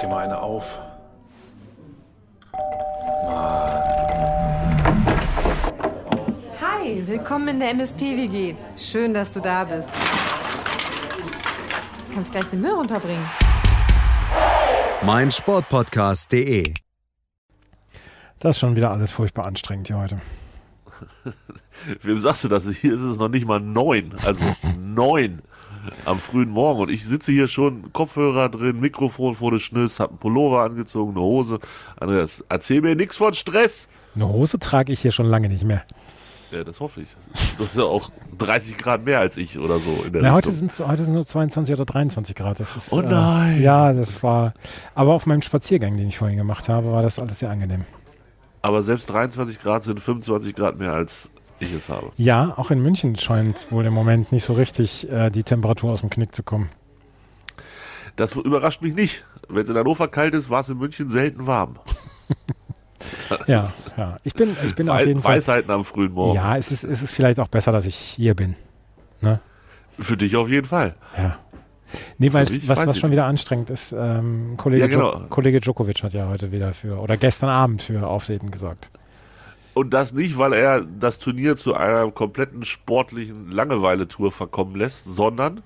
dir mal eine auf. Hi, willkommen in der MSP-WG. Schön, dass du da bist. Du kannst gleich den Müll runterbringen. mein Sportpodcast.de. Das ist schon wieder alles furchtbar anstrengend hier heute. Wem sagst du das? Hier ist es noch nicht mal neun. Also neun am frühen Morgen. Und ich sitze hier schon, Kopfhörer drin, Mikrofon vor der Schnüss, hab einen Pullover angezogen, eine Hose. Andreas, erzähl mir nichts von Stress. Eine Hose trage ich hier schon lange nicht mehr. Ja, das hoffe ich. Du hast ja auch 30 Grad mehr als ich oder so in der Na, heute sind es heute sind nur 22 oder 23 Grad. Das ist, Oh nein. Äh, ja, das war. Aber auf meinem Spaziergang, den ich vorhin gemacht habe, war das alles sehr angenehm. Aber selbst 23 Grad sind 25 Grad mehr als ich es habe. Ja, auch in München scheint wohl im Moment nicht so richtig äh, die Temperatur aus dem Knick zu kommen. Das überrascht mich nicht. Wenn es in Hannover kalt ist, war es in München selten warm. Ja, ja. Ich bin, ich bin auf Wei- jeden Fall. Weisheiten am frühen Morgen. Ja, es ist, es ist vielleicht auch besser, dass ich hier bin. Ne? Für dich auf jeden Fall. Ja. Nee, weil es- was, was schon wieder anstrengend ist, ähm, Kollege, Ja, genau. Jo Kollege Djokovic hat ja heute wieder für, oder gestern Abend für Aufsehen gesorgt. Und das nicht, weil er das Turnier zu einer kompletten sportlichen Langeweile-Tour verkommen lässt, sondern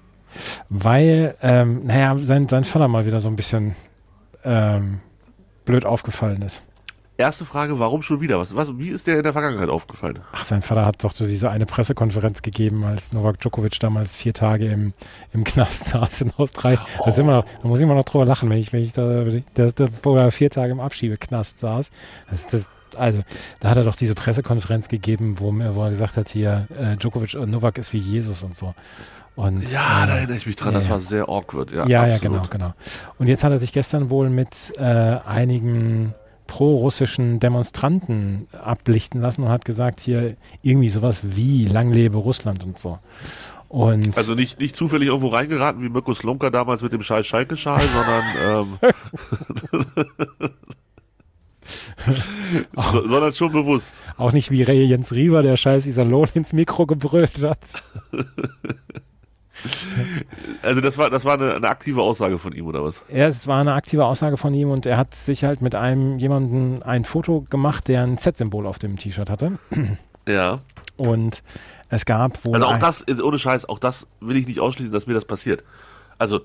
Weil, ähm, naja, sein, sein Vater mal wieder so ein bisschen ähm, blöd aufgefallen ist. erste Frage, warum schon wieder? Was, was, wie ist der in der Vergangenheit aufgefallen? Ach, sein Vater hat doch diese eine Pressekonferenz gegeben, als Novak Djokovic damals vier Tage im, im Knast saß in Australien. Da, ist immer noch, da muss ich immer noch drüber lachen, wenn ich, wenn ich da, der, der, wo er vier Tage im Abschiebeknast saß. Das, das, also, da hat er doch diese Pressekonferenz gegeben, wo, er- wo er gesagt hat, hier, äh, Djokovic, äh, Novak ist wie Jesus und so. Und, Ja, äh, da erinnere ich mich dran, ja, das war sehr awkward. Ja, Ja, ja, genau, genau. Und jetzt hat er sich gestern wohl mit äh, einigen pro-russischen Demonstranten ablichten lassen und hat gesagt, hier irgendwie sowas wie Lang lebe Russland und so. Und Also nicht, nicht zufällig irgendwo reingeraten wie Mirko Slomka damals mit dem scheiß Schalke-Schal, sondern, ähm, so, sondern schon bewusst. auch nicht wie Ray Jens Riewer, der scheiß Iserlohn ins Mikro gebrüllt hat. Also das war, das war eine, eine aktive Aussage von ihm, oder was? Ja, es war eine aktive Aussage von ihm und er hat sich halt mit einem jemanden ein Foto gemacht, der ein Z-Symbol auf dem T-Shirt hatte. Ja. Und es gab wohl Also auch das, ohne Scheiß, auch das will ich nicht ausschließen, dass mir das passiert. Also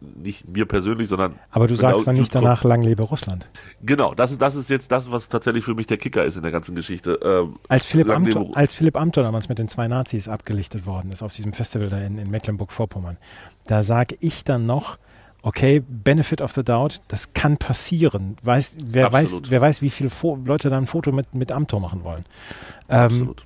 nicht mir persönlich, sondern aber du wenn sagst da- dann nicht danach Lang lebe Russland. Genau, das ist, das ist jetzt das, was tatsächlich für mich der Kicker ist in der ganzen Geschichte. Ähm, Als Philipp, Amthor, als Philipp Amthor damals mit den zwei Nazis abgelichtet worden ist auf diesem Festival da in, in Mecklenburg-Vorpommern, da sage ich dann noch, okay, Benefit of the Doubt, das kann passieren. Weiß, wer, weiß, wer weiß, wie viele Fo Leute da ein Foto mit, mit Amthor machen wollen. Ähm, absolut.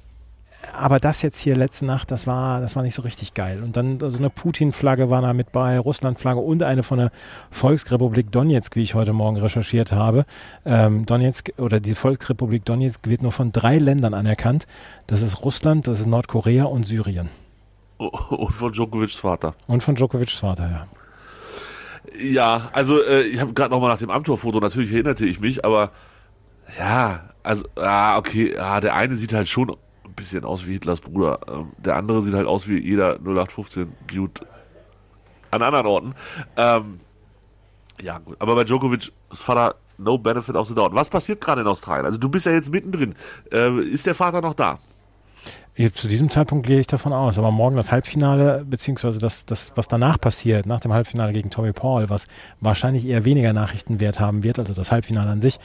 Aber das jetzt hier letzte Nacht, das war, das war nicht so richtig geil. Und dann so eine Putin-Flagge war da mit bei, Russland-Flagge und eine von der Volksrepublik Donetsk, wie ich heute Morgen recherchiert habe. Ähm, Donetsk oder die Volksrepublik Donetsk wird nur von drei Ländern anerkannt. Das ist Russland, das ist Nordkorea und Syrien. Und von Djokovic's Vater. Und von Djokovic's Vater, ja. Ja, also äh, ich habe gerade nochmal nach dem Amtor-Foto, natürlich erinnerte ich mich, aber ja, also, ah, okay, ja, der eine sieht halt schon ein bisschen aus wie Hitlers Bruder. Ähm, der andere sieht halt aus wie jeder 0815 Dude an anderen Orten. Ähm, ja, gut. Aber bei Djokovic's Vater, no benefit of the doubt. Was passiert gerade in Australien? Also du bist ja jetzt mittendrin. Äh, ist der Vater noch da? Zu diesem Zeitpunkt gehe ich davon aus. Aber morgen das Halbfinale, beziehungsweise das, das, was danach passiert, nach dem Halbfinale gegen Tommy Paul, was wahrscheinlich eher weniger Nachrichtenwert haben wird, also das Halbfinale an sich,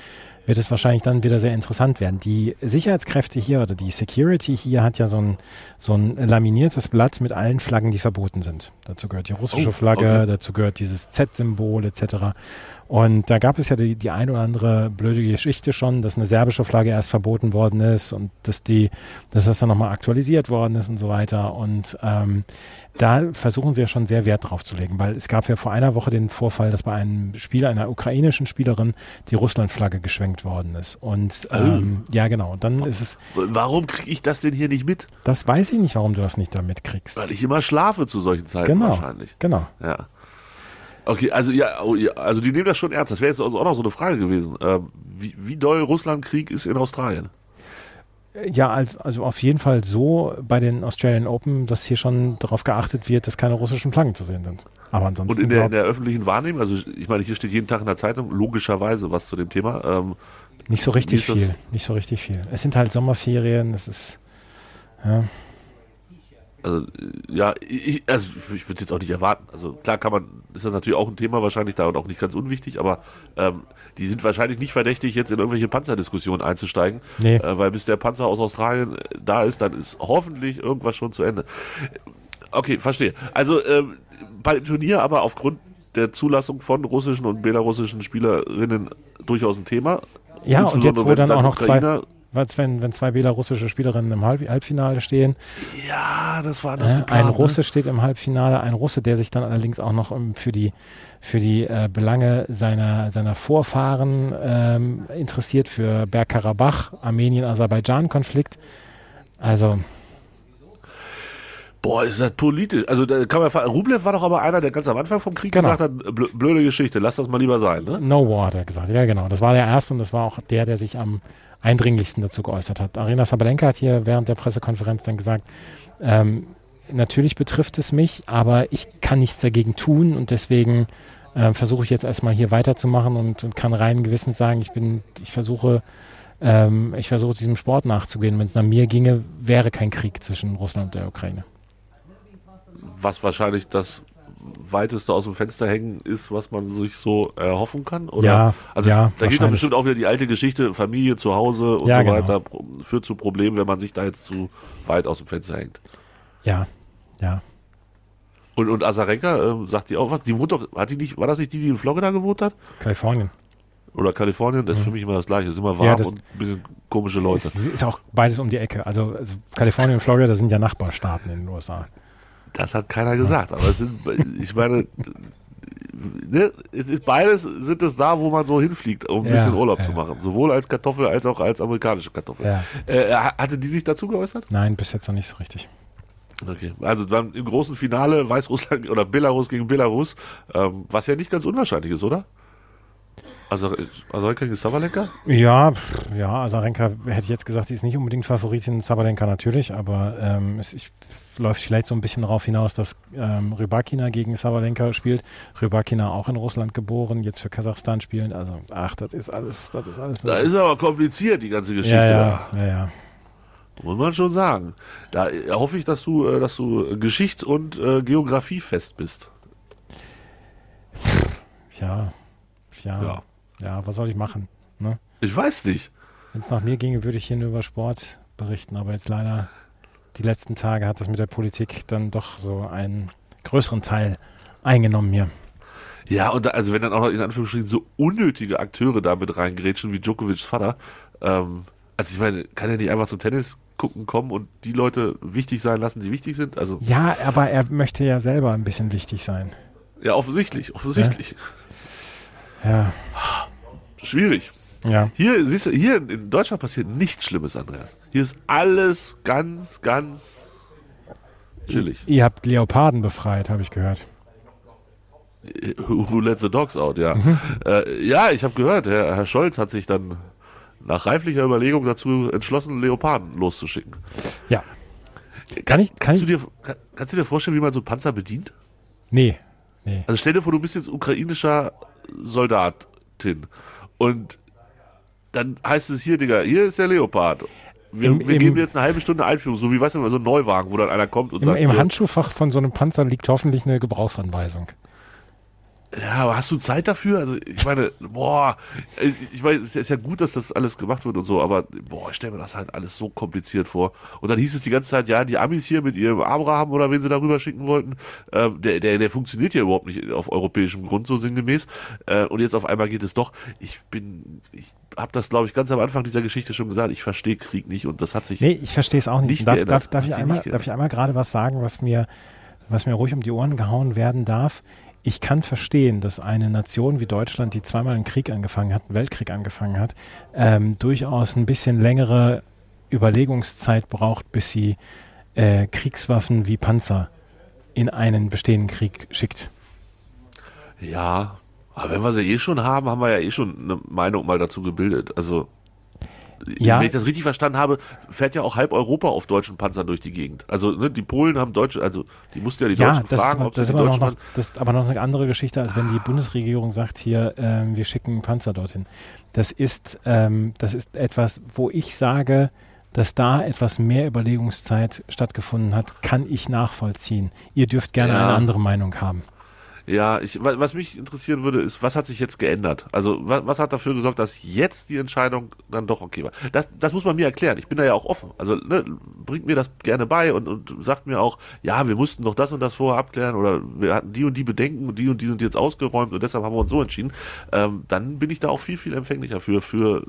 wird es wahrscheinlich dann wieder sehr interessant werden. Die Sicherheitskräfte hier oder die Security hier hat ja so ein, so ein laminiertes Blatt mit allen Flaggen, die verboten sind. Dazu gehört die russische Oh, Flagge, okay. dazu gehört dieses Z-Symbol etc. Und da gab es ja die, die ein oder andere blöde Geschichte schon, dass eine serbische Flagge erst verboten worden ist und dass die, dass das dann nochmal aktualisiert worden ist und so weiter. Und ähm, da versuchen sie ja schon sehr Wert drauf zu legen, weil es gab ja vor einer Woche den Vorfall, dass bei einem Spieler, einer ukrainischen Spielerin, die Russlandflagge geschwenkt worden ist. Und ähm, ja, genau. Und dann ist es, Warum kriege ich das denn hier nicht mit? das weiß ich nicht, warum du das nicht da mitkriegst. Weil ich immer schlafe zu solchen Zeiten Genau. wahrscheinlich. Genau. Ja. Okay, also ja, oh, ja, also die nehmen das schon ernst. Das wäre jetzt also auch noch so eine Frage gewesen. Ähm, wie, wie doll Russlandkrieg ist in Australien? Ja, also, auf jeden Fall so bei den Australian Open, dass hier schon darauf geachtet wird, dass keine russischen Flaggen zu sehen sind. Aber ansonsten. Und in der, in der öffentlichen Wahrnehmung, also ich meine, hier steht jeden Tag in der Zeitung logischerweise was zu dem Thema. Ähm, nicht so richtig viel. Nicht so richtig viel. Es sind halt Sommerferien, es ist. Ja. Also, ja, ich, also ich würde jetzt auch nicht erwarten. Also klar kann man, ist das natürlich auch ein Thema wahrscheinlich da und auch nicht ganz unwichtig, aber ähm, die sind wahrscheinlich nicht verdächtig, jetzt in irgendwelche Panzerdiskussionen einzusteigen, Nee. äh, weil bis der Panzer aus Australien äh, da ist, dann ist hoffentlich irgendwas schon zu Ende. Okay, verstehe. Also ähm, bei dem Turnier aber aufgrund der Zulassung von russischen und belarussischen Spielerinnen durchaus ein Thema. Ja, und jetzt, wo wenn dann auch noch zwei, Ukrainer- was, wenn, wenn zwei belarussische Spielerinnen im Halb Halbfinale stehen, Ja, das war anders äh, geplant. ein ne? Russe steht im Halbfinale, ein Russe, der sich dann allerdings auch noch um, für die, für die äh, Belange seiner, seiner Vorfahren ähm, interessiert, für Bergkarabach, Armenien-Aserbaidschan-Konflikt. Also, Boah, ist das politisch. Also da kann man Rublev war doch aber einer, der ganz am Anfang vom Krieg Genau. gesagt hat, blö- blöde Geschichte, lass das mal lieber sein, ne? No War hat er gesagt. Ja, genau. Das war der erste und das war auch der, der sich am eindringlichsten dazu geäußert hat. Arena Sabalenka hat hier während der Pressekonferenz dann gesagt, ähm, natürlich betrifft es mich, aber ich kann nichts dagegen tun und deswegen ähm, versuche ich jetzt erstmal hier weiterzumachen und, und kann rein gewissens sagen, ich bin, ich versuche, ähm, ich versuche diesem Sport nachzugehen. Wenn es nach mir ginge, wäre kein Krieg zwischen Russland und der Ukraine. Was wahrscheinlich das weiteste aus dem Fenster hängen ist, was man sich so erhoffen kann? Oder? Ja, also ja, da geht doch bestimmt auch wieder die alte Geschichte, Familie zu Hause und Ja, so genau. weiter, pro- führt zu Problemen, wenn man sich da jetzt zu weit aus dem Fenster hängt. Ja, ja. Und, und Azarenka, ähm, sagt die auch was? Die wohnt doch, hat die nicht, war das nicht die, die in Florida gewohnt hat? Kalifornien. Oder Kalifornien? Das ist für mich immer das Gleiche. Es ist immer warm Mhm. Ja, und ein bisschen komische Leute. Es ist auch beides um die Ecke. Also, also Kalifornien und Florida sind ja Nachbarstaaten in den USA. Das hat keiner gesagt, aber es sind, ich meine, ne, es ist beides sind es da, wo man so hinfliegt, um ein Ja, bisschen Urlaub ja. zu machen. Sowohl als Kartoffel als auch als amerikanische Kartoffel. Ja. Äh, ha- hatte die sich dazu geäußert? Nein, bis jetzt noch nicht so richtig. Okay. Also dann im großen Finale Weißrussland oder Belarus gegen Belarus, ähm, was ja nicht ganz unwahrscheinlich ist, oder? Also, also gegen Savalenka? Ja, ja, Azarenka hätte ich jetzt gesagt, sie ist nicht unbedingt Favoritin, Sabalenka natürlich, aber ähm, es ich, läuft vielleicht so ein bisschen darauf hinaus, dass ähm, Rybakina gegen Sabalenka spielt. Rybakina auch in Russland geboren, jetzt für Kasachstan spielen. Also, ach, das ist alles, das ist alles. Da ist aber kompliziert, die ganze Geschichte. ja, ja, ja, ja. Muss man schon sagen. Da äh, hoffe ich, dass du, äh, dass du Geschichts- und äh, Geografie fest bist. Ja, ja, Ja. ja, was soll ich machen? Ne? Ich weiß nicht. Wenn es nach mir ginge, würde ich hier nur über Sport berichten, aber jetzt leider die letzten Tage hat das mit der Politik dann doch so einen größeren Teil eingenommen hier. Ja, und da, also wenn dann auch noch in Anführungsstrichen so unnötige Akteure da mit reingrätschen wie Djokovic's Vater, ähm, also ich meine, kann er nicht einfach zum Tennis gucken kommen und die Leute wichtig sein lassen, die wichtig sind? Also Ja, aber er möchte ja selber ein bisschen wichtig sein. ja, offensichtlich, offensichtlich. Ja, Schwierig. Ja. Hier, siehst du, hier in Deutschland passiert nichts Schlimmes, Andreas. Hier ist alles ganz, ganz chillig. Ihr habt Leoparden befreit, habe ich gehört. Who let the dogs out, ja. Äh, ja, ich habe gehört, Herr, Herr Scholz hat sich dann nach reiflicher Überlegung dazu entschlossen, Leoparden loszuschicken. Ja. Kann ich, kann Kannst du, dir, kann, kannst du dir vorstellen, wie man so einen Panzer bedient? Nee, nee. Also stell dir vor, du bist jetzt ukrainischer Soldatin und dann heißt es hier, Digga, hier ist der Leopard. Wir, Im- wir im- geben dir jetzt eine halbe Stunde Einführung, so wie, weißt du, so ein Neuwagen, wo dann einer kommt und Im, sagt, Im Handschuhfach von so einem Panzer liegt hoffentlich eine Gebrauchsanweisung. Ja, aber hast du Zeit dafür? Also ich meine, boah, äh, ich meine, es ist ja gut, dass das alles gemacht wird und so, aber boah, ich stelle mir das halt alles so kompliziert vor. Und dann hieß es die ganze Zeit, ja, die Amis hier mit ihrem Abraham oder wen sie darüber schicken wollten, ähm, der, der, der funktioniert ja überhaupt nicht auf europäischem Grund so sinngemäß. Äh, und jetzt auf einmal geht es doch. Ich bin, ich habe das, glaube ich, ganz am Anfang dieser Geschichte schon gesagt. Ich verstehe Krieg nicht und das hat sich. Nee, ich verstehe es auch nicht. Nicht darf, darf, darf, ich einmal, darf ich einmal gerade was sagen, was mir, was mir ruhig um die Ohren gehauen werden darf? Ich kann verstehen, dass eine Nation wie Deutschland, die zweimal einen Krieg angefangen hat, einen Weltkrieg angefangen hat, ähm, durchaus ein bisschen längere Überlegungszeit braucht, bis sie äh, Kriegswaffen wie Panzer in einen bestehenden Krieg schickt. Ja, aber wenn wir sie eh schon haben, haben wir ja eh schon eine Meinung mal dazu gebildet. Also Ja. Wenn ich das richtig verstanden habe, fährt ja auch halb Europa auf deutschen Panzern durch die Gegend. Also ne, die Polen haben deutsche, also die mussten ja die Ja, Deutschen das, fragen, ist, ob das, sie die Deutschen noch, das ist aber noch eine andere Geschichte, als wenn die Bundesregierung sagt, hier, ähm, wir schicken Panzer dorthin. Das ist, ähm, das ist etwas, wo ich sage, dass da etwas mehr Überlegungszeit stattgefunden hat, kann ich nachvollziehen. Ihr dürft gerne Ja. eine andere Meinung haben. Ja, ich, wa- was mich interessieren würde, ist, was hat sich jetzt geändert? Also, was, was hat dafür gesorgt, dass jetzt die Entscheidung dann doch okay war? Das, das muss man mir erklären. Ich bin da ja auch offen. Also, ne, bringt mir das gerne bei und, und sagt mir auch, ja, wir mussten doch das und das vorher abklären oder wir hatten die und die Bedenken und die und die sind jetzt ausgeräumt und deshalb haben wir uns so entschieden. Ähm, dann bin ich da auch viel, viel empfänglicher für, für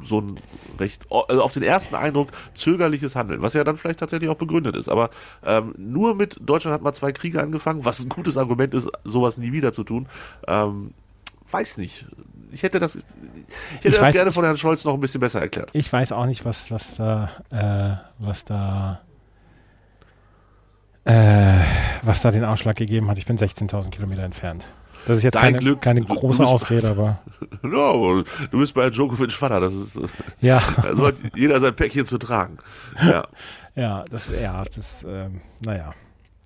so ein recht, also auf den ersten Eindruck zögerliches Handeln, was ja dann vielleicht tatsächlich auch begründet ist. Aber ähm, nur mit Deutschland hat mal zwei Kriege angefangen, was ein gutes Argument ist, sowas nie wieder zu tun. Ähm, weiß nicht. Ich hätte das, ich hätte Ich das weiß- gerne von Herrn Scholz noch ein bisschen besser erklärt. Ich weiß auch nicht, was, was da, äh, was da, äh, was da den Ausschlag gegeben hat. Ich bin 16.000 Kilometer entfernt. Das ist jetzt Dein keine, Glück. keine große bist- Ausrede, aber Ja, aber du bist bei Djokovic Vater, das ist, äh, ja, da sollte jeder sein päckchen zu tragen. Ja. ja, das, ja, das, ähm, naja.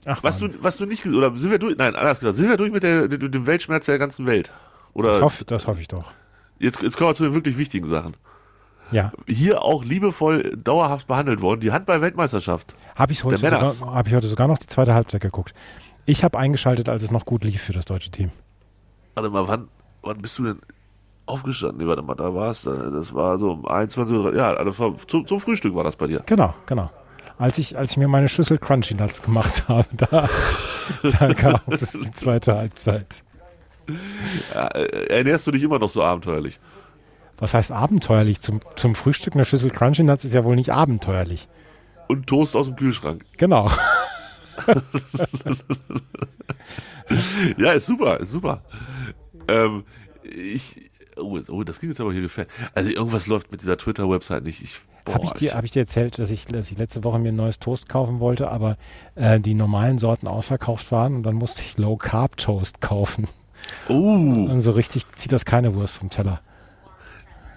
Ach, Was Mann. du, was du nicht, oder sind wir durch, nein, anders gesagt, sind wir durch mit der, mit dem Weltschmerz der ganzen Welt? Oder das hoffe, das hoffe ich doch. jetzt, jetzt kommen wir zu den wirklich wichtigen Sachen. Ja, hier auch liebevoll dauerhaft behandelt worden. Die Handball-Weltmeisterschaft. habe ich heute sogar, habe ich heute sogar noch die zweite Halbzeit geguckt. Ich habe eingeschaltet, als es noch gut lief für das deutsche Team. Warte mal, wann, wann bist du denn aufgestanden? Nee, warte mal, da war es, das war so um 21 Uhr, ja, war, zum, zum Frühstück war das bei dir. Genau, genau. Als ich, als ich mir meine Schüssel Crunchy Nuts gemacht habe, da, da gab es die zweite Halbzeit. Ja, äh, ernährst du dich immer noch so abenteuerlich? Was heißt abenteuerlich? Zum, zum Frühstück eine Schüssel Crunchy Nuts ist ja wohl nicht abenteuerlich. Und Toast aus dem Kühlschrank. Genau. Ja, ist super, ist super. Ähm, ich, oh, oh, das ging jetzt aber hier gefällt. Also irgendwas läuft mit dieser Twitter-Website nicht. Ich, Habe ich, dir- hab ich dir erzählt, dass ich, dass ich letzte Woche mir ein neues Toast kaufen wollte, aber äh, die normalen Sorten ausverkauft waren und dann musste ich Low Carb Toast kaufen. oh, Und so richtig zieht das keine Wurst vom Teller.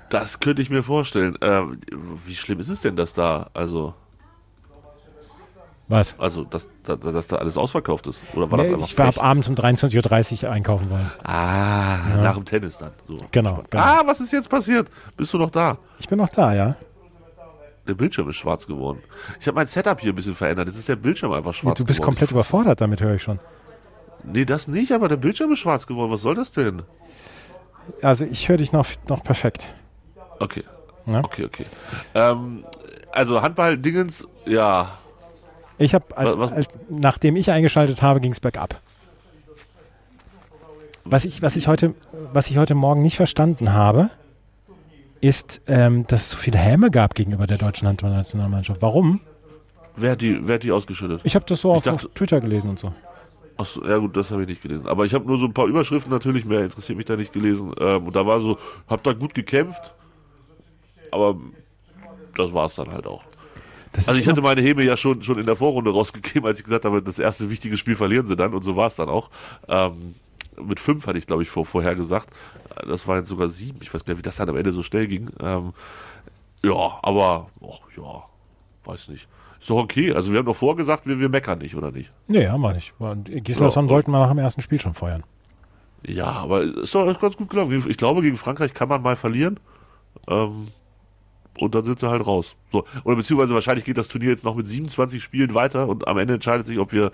das könnte ich mir vorstellen. Ähm, wie schlimm ist es denn, dass da, also, Was? also, dass, dass, dass da alles ausverkauft ist? Oder war das Nee, einfach ich war ab abends um 23.30 Uhr einkaufen wollen. Ah, nach dem Tennis dann. So. Genau, genau. Ah, was ist jetzt passiert? Bist du noch da? Ich bin noch da, ja. Der Bildschirm ist schwarz geworden. Ich habe mein Setup hier ein bisschen verändert. Jetzt ist der Bildschirm einfach schwarz Du bist geworden. komplett überfordert damit, höre ich schon. Nee, das nicht, aber der Bildschirm ist schwarz geworden. Was soll das denn? Also ich höre dich noch, noch perfekt. Okay. Ja. Okay, okay. Ähm, also Handball-Dingens, ja. Ich habe, nachdem ich eingeschaltet habe, ging es bergab. Was ich, was, ich heute, was ich heute Morgen nicht verstanden habe, ist, ähm, dass es so viele Häme gab gegenüber der deutschen Handballnationalmannschaft. Warum? Wer hat die, wer hat die ausgeschüttet? Ich habe das so auf, dachte- auf Twitter gelesen und so. Achso, ja gut, das habe ich nicht gelesen. Aber ich habe nur so ein paar Überschriften natürlich, mehr interessiert mich da nicht gelesen. Ähm, und da war so, hab da gut gekämpft, aber das war's dann halt auch. Das Also ich hatte meine Häme ja schon, schon in der Vorrunde rausgegeben, als ich gesagt habe, das erste wichtige Spiel verlieren sie dann und so war es dann auch. Ähm, mit fünf hatte ich, glaube ich, vor, vorher gesagt. Das waren jetzt sogar sieben. Ich weiß gar nicht, wie das dann am Ende so schnell ging. Ähm, ja, aber, ach ja, weiß nicht. Ist doch okay. Also wir haben doch vorgesagt, wir, wir meckern nicht, oder nicht? Nee, haben wir nicht. Gislason Ja. wollten wir nach dem ersten Spiel schon feuern. Ja, aber ist doch ganz gut gelaufen. Ich glaube, gegen Frankreich kann man mal verlieren. Ähm, und dann sind sie halt raus. So. Oder beziehungsweise wahrscheinlich geht das Turnier jetzt noch mit 27 Spielen weiter und am Ende entscheidet sich, ob wir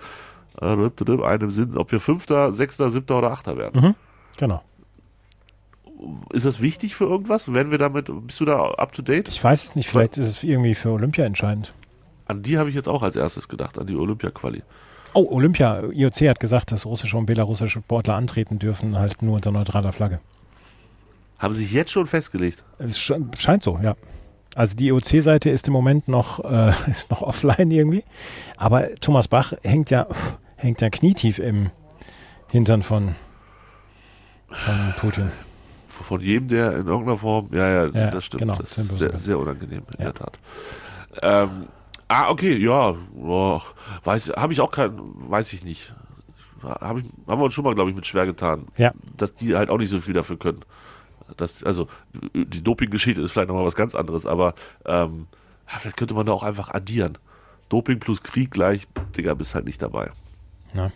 äh, einem Sinn, ob wir Fünfter, Sechster, Siebter oder Achter werden. Genau. Ist das wichtig für irgendwas? Werden wir damit, bist du da up to date? Ich weiß es nicht, vielleicht ist es irgendwie für Olympia entscheidend. An die habe ich jetzt auch als erstes gedacht, an die Olympia-Quali. Oh, Olympia. IOC hat gesagt, dass russische und belarussische Sportler antreten dürfen, halt nur unter neutraler Flagge. Haben sie sich jetzt schon festgelegt? Es sche- scheint so, ja. Also die IOC-Seite ist im Moment noch, äh, ist noch offline irgendwie. Aber Thomas Bach hängt ja, hängt ja knietief im Hintern von, von Putin. Von jedem, der in irgendeiner Form, ja, ja, Ja, das stimmt. genau, das ist sehr, sehr unangenehm, in Ja. der Tat. Ähm, ah, okay, ja, boah, weiß, habe ich auch kein, weiß ich nicht. Hab ich, haben wir uns schon mal, glaube ich, mit schwer getan, Ja. dass die halt auch nicht so viel dafür können. Das, also die Doping-Geschichte ist vielleicht nochmal was ganz anderes, aber ähm, vielleicht könnte man da auch einfach addieren. Doping plus Krieg gleich, Digga, bist halt nicht dabei. Ja.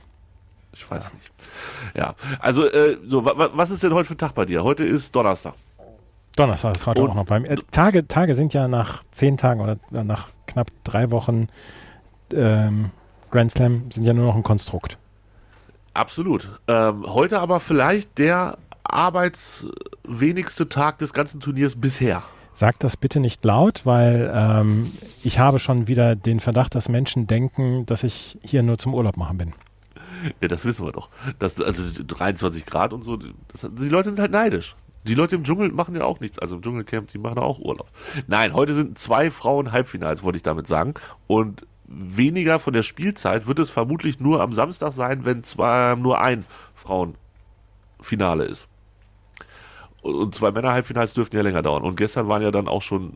Ich weiß ja. nicht. Ja, also äh, so, was ist denn heute für ein Tag bei dir? Heute ist Donnerstag. Donnerstag ist heute Und, auch noch beim. Äh, Tage, Tage sind ja nach zehn Tagen oder nach knapp drei Wochen ähm, Grand Slam sind ja nur noch ein Konstrukt. Absolut. Ähm, heute aber vielleicht der arbeitswenigste Tag des ganzen Turniers bisher. Sag das bitte nicht laut, weil ähm, ich habe schon wieder den Verdacht, dass Menschen denken, dass ich hier nur zum Urlaub machen bin. Ja, das wissen wir doch. Das, also 23 Grad und so, das, die Leute sind halt neidisch. Die Leute im Dschungel machen ja auch nichts. Also im Dschungelcamp, die machen auch Urlaub. Nein, heute sind zwei Frauen Halbfinals, wollte ich damit sagen. Und weniger von der Spielzeit wird es vermutlich nur am Samstag sein, wenn zwar nur ein Frauenfinale ist. Und zwei Männer-Halbfinals dürften ja länger dauern. Und gestern waren ja dann auch schon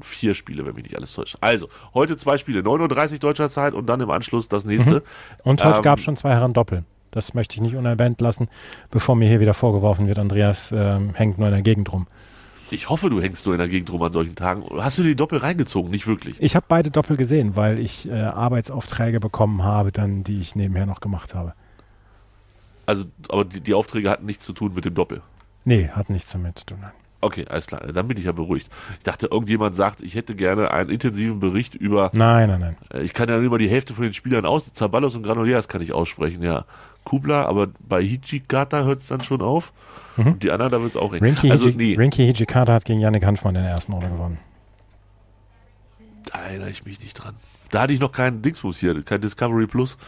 vier Spiele, wenn mich nicht alles täuscht. Also, heute zwei Spiele, 9.30 Uhr deutscher Zeit und dann im Anschluss das nächste. Mhm. Und heute ähm, gab es schon zwei Herren Doppel. Das möchte ich nicht unerwähnt lassen, bevor mir hier wieder vorgeworfen wird, Andreas ähm, hängt nur in der Gegend rum. Ich hoffe, du hängst nur in der Gegend rum an solchen Tagen. Hast du die Doppel reingezogen? Nicht wirklich. Ich habe beide Doppel gesehen, weil ich äh, Arbeitsaufträge bekommen habe, dann, die ich nebenher noch gemacht habe. Also, aber die, die Aufträge hatten nichts zu tun mit dem Doppel. Nee, hat nichts damit zu tun. Okay, alles klar. Dann bin ich ja beruhigt. Ich dachte, irgendjemand sagt, ich hätte gerne einen intensiven Bericht über. Nein, nein, nein. Äh, ich kann ja nur die Hälfte von den Spielern aus. Zaballos und Granollers kann ich aussprechen, ja. Kubla, aber bei Hijikata hört es dann schon auf. Mhm. Und die anderen, da wird es auch eng. Rinky, also, nee. Rinky Hijikata hat gegen Yannick Hanfmann in der ersten Runde gewonnen. Da erinnere ich mich nicht dran. Da hatte ich noch keinen Dingsbus hier, kein Discovery Plus.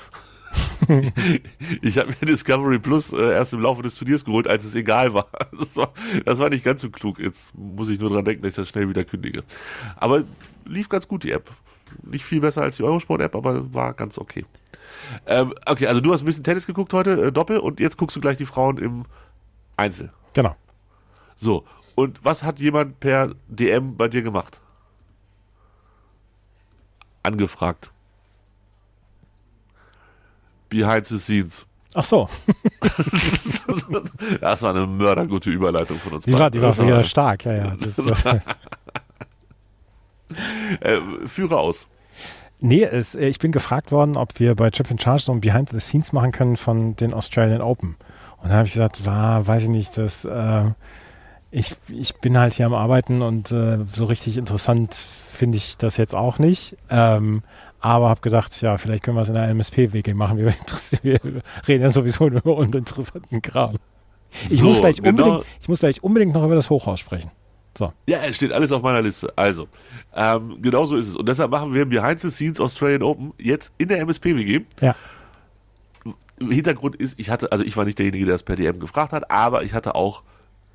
ich habe mir Discovery Plus äh, erst im Laufe des Turniers geholt, als es egal war. Das, war. das war nicht ganz so klug. Jetzt muss ich nur dran denken, dass ich das schnell wieder kündige. Aber lief ganz gut, die App. Nicht viel besser als die Eurosport-App, aber war ganz okay. Ähm, okay, also du hast ein bisschen Tennis geguckt heute, äh, Doppel, und jetzt guckst du gleich die Frauen im Einzel. Genau. So, und was hat jemand per DM bei dir gemacht? Angefragt. Behind the scenes. Ach so. das war eine mördergute Überleitung von uns. Die war, die war wieder stark, ja, ja. Das, äh, Führe aus. Nee, es, äh, ich bin gefragt worden, ob wir bei Chip in Charge so ein Behind the Scenes machen können von den Australian Open. Und da habe ich gesagt, war, weiß ich nicht, das, äh, ich, ich bin halt hier am Arbeiten und äh, so richtig interessant finde ich das jetzt auch nicht. Ähm, aber habe gedacht, ja, vielleicht können wir es in der MSP-WG machen. Wir, wir, reden ja sowieso nur über uninteressanten Kram. Ich, so, muss gleich genau. unbedingt, ich muss gleich unbedingt noch über das Hochhaus sprechen. So. Ja, es steht alles auf meiner Liste. Also, ähm, genau so ist es. Und deshalb machen wir Behind the Scenes Australian Open jetzt in der MSP-WG. Ja. Hintergrund ist, ich hatte, also ich war nicht derjenige, der das per DM gefragt hat, aber ich hatte auch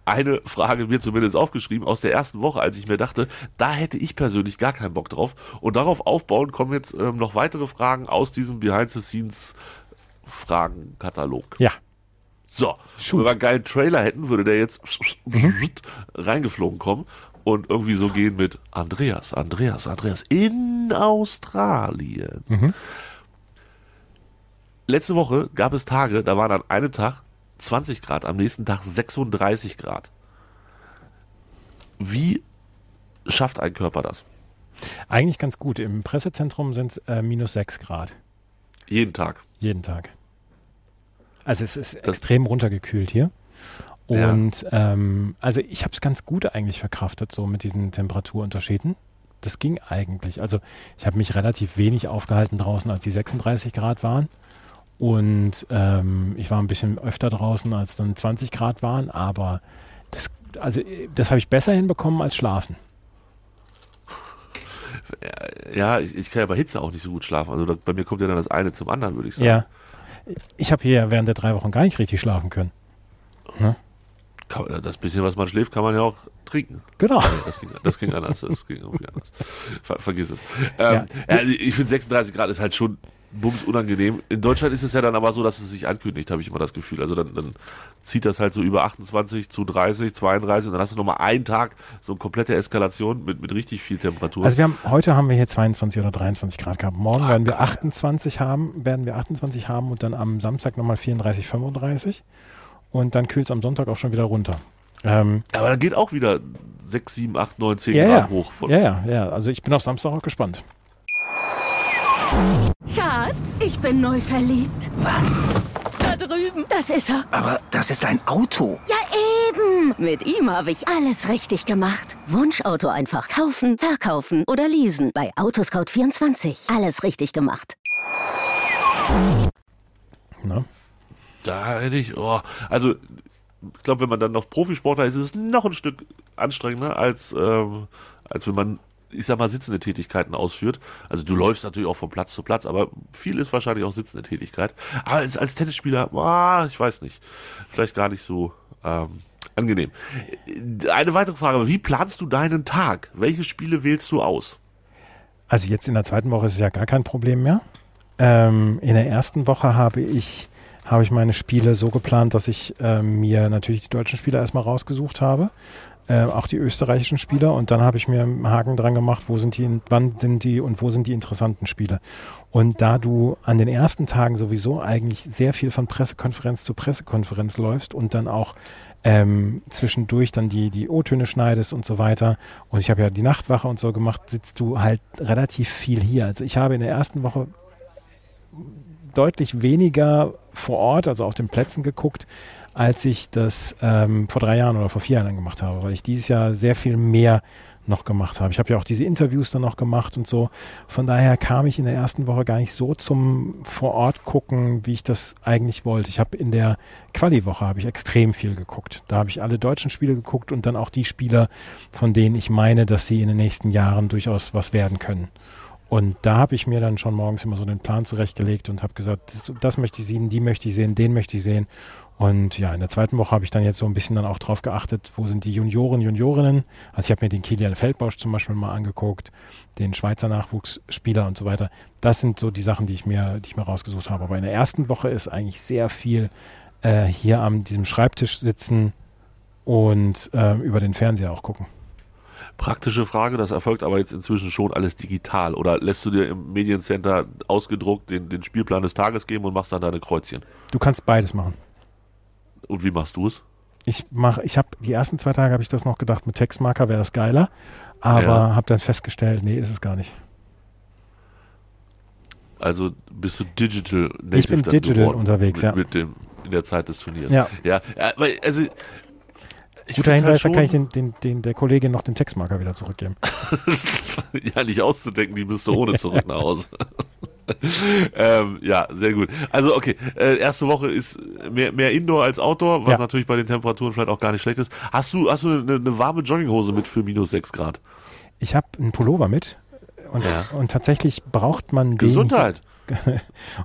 eine Frage mir zumindest aufgeschrieben aus der ersten Woche, als ich mir dachte, da hätte ich persönlich gar keinen Bock drauf. Und darauf aufbauen kommen jetzt ähm, noch weitere Fragen aus diesem Behind-the-Scenes-Fragenkatalog. Ja. So, Shoot. wenn wir einen geilen Trailer hätten, würde der jetzt mhm. reingeflogen kommen und irgendwie so gehen mit Andreas, Andreas, Andreas in Australien. Mhm. Letzte Woche gab es Tage, da waren an einem Tag 20 Grad, am nächsten Tag 36 Grad. Wie schafft ein Körper das? Eigentlich ganz gut. Im Pressezentrum sind es äh, minus 6 Grad. Jeden Tag. Jeden Tag. Also es ist das extrem runtergekühlt hier. Und ja. ähm, also ich habe es ganz gut eigentlich verkraftet, so mit diesen Temperaturunterschieden. Das ging eigentlich. Also ich habe mich relativ wenig aufgehalten draußen, als die 36 Grad waren. Und ähm, ich war ein bisschen öfter draußen, als dann 20 Grad waren, aber das, also, das habe ich besser hinbekommen als schlafen. Ja, ich, ich, kann ja bei Hitze auch nicht so gut schlafen. Also da, bei mir kommt ja dann das eine zum anderen, würde ich sagen. Ja. Ich habe hier während der drei Wochen gar nicht richtig schlafen können. Hm? das bisschen, was man schläft, kann man ja auch trinken. Genau. Das ging, das ging anders. Das ging irgendwie anders. Ver, vergiss es. Ähm, ja. also ich finde 36 Grad ist halt schon bums unangenehm. In Deutschland ist es ja dann aber so, dass es sich ankündigt, habe ich immer das Gefühl. Also dann, dann zieht das halt so über 28 zu 30, 32 und dann hast du nochmal einen Tag so eine komplette Eskalation mit, mit richtig viel Temperatur. Also wir haben, heute haben wir hier 22 oder 23 Grad gehabt. Morgen oh, werden wir 28 haben, werden wir 28 haben und dann am Samstag nochmal 34, 35 und dann kühlt es am Sonntag auch schon wieder runter. Ähm, Aber da geht auch wieder 6, 7, 8, 9, 10 ja, Grad ja. hoch. Von, ja, ja, ja. Also ich bin auf Samstag auch gespannt. Schatz, ich bin neu verliebt. Was? Da drüben. Das ist er. Aber das ist ein Auto. Ja, eben. Mit ihm habe ich alles richtig gemacht. Wunschauto einfach kaufen, verkaufen oder leasen. Bei Autoscout24. Alles richtig gemacht. Ne? Da hätte ich, oh, also ich glaube, wenn man dann noch Profisportler ist, ist es noch ein Stück anstrengender, als, ähm, als wenn man, ich sag mal, sitzende Tätigkeiten ausführt. Also du läufst natürlich auch von Platz zu Platz, aber viel ist wahrscheinlich auch sitzende Tätigkeit. Aber als, als Tennisspieler, boah, ich weiß nicht, vielleicht gar nicht so ähm, angenehm. Eine weitere Frage, wie planst du deinen Tag? Welche Spiele wählst du aus? Also jetzt in der zweiten Woche ist es ja gar kein Problem mehr. Ähm, in der ersten Woche habe ich, habe ich meine Spiele so geplant, dass ich ähm, mir natürlich die deutschen Spieler erstmal rausgesucht habe, äh, auch die österreichischen Spieler und dann habe ich mir einen Haken dran gemacht, wo sind die, wann sind die und wo sind die interessanten Spiele. Und da du an den ersten Tagen sowieso eigentlich sehr viel von Pressekonferenz zu Pressekonferenz läufst und dann auch ähm, zwischendurch dann die, die O-Töne schneidest und so weiter. Und ich habe ja die Nachtwache und so gemacht, sitzt du halt relativ viel hier. Also ich habe in der ersten Woche deutlich weniger vor Ort, also auf den Plätzen geguckt, als ich das ähm, vor drei Jahren oder vor vier Jahren gemacht habe, weil ich dieses Jahr sehr viel mehr noch gemacht habe. Ich habe ja auch diese Interviews dann noch gemacht und so. Von daher kam ich in der ersten Woche gar nicht so zum vor Ort gucken, wie ich das eigentlich wollte. Ich habe in der Quali-Woche habe ich extrem viel geguckt. Da habe ich alle deutschen Spiele geguckt und dann auch die Spieler, von denen ich meine, dass sie in den nächsten Jahren durchaus was werden können. Und da habe ich mir dann schon morgens immer so den Plan zurechtgelegt und habe gesagt, das, das möchte ich sehen, die möchte ich sehen, den möchte ich sehen. Und ja, in der zweiten Woche habe ich dann jetzt so ein bisschen dann auch drauf geachtet, wo sind die Junioren, Juniorinnen. Also ich habe mir den Kilian Feldbausch zum Beispiel mal angeguckt, den Schweizer Nachwuchsspieler und so weiter. Das sind so die Sachen, die ich mir, die ich mir rausgesucht habe. Aber in der ersten Woche ist eigentlich sehr viel äh, hier an diesem Schreibtisch sitzen und äh, über den Fernseher auch gucken. Praktische Frage, das erfolgt aber jetzt inzwischen schon alles digital. Oder lässt du dir im Mediencenter ausgedruckt den, den Spielplan des Tages geben und machst dann deine Kreuzchen? Du kannst beides machen. Und wie machst du es? Ich mache, ich habe die ersten zwei Tage habe ich das noch gedacht, mit Textmarker wäre das geiler, aber Ja. habe dann festgestellt, nee, ist es gar nicht. Also bist du digital native Ich bin digital geworden unterwegs, mit, ja. Mit dem, in der Zeit des Turniers. Ja. Ja, aber also. Ich Guter find's Hinweis, halt dann kann ich den, den, den, der Kollegin noch den Textmarker wieder zurückgeben. ja, nicht auszudenken, die müsste ohne zurück nach Hause. ähm, ja, sehr gut. Also okay, äh, erste Woche ist mehr, mehr Indoor als Outdoor, was Ja. natürlich bei den Temperaturen vielleicht auch gar nicht schlecht ist. Hast du, hast du eine, eine warme Jogginghose mit für minus 6 Grad? Ich habe einen Pullover mit und, Ja. und tatsächlich braucht man den. Gesundheit.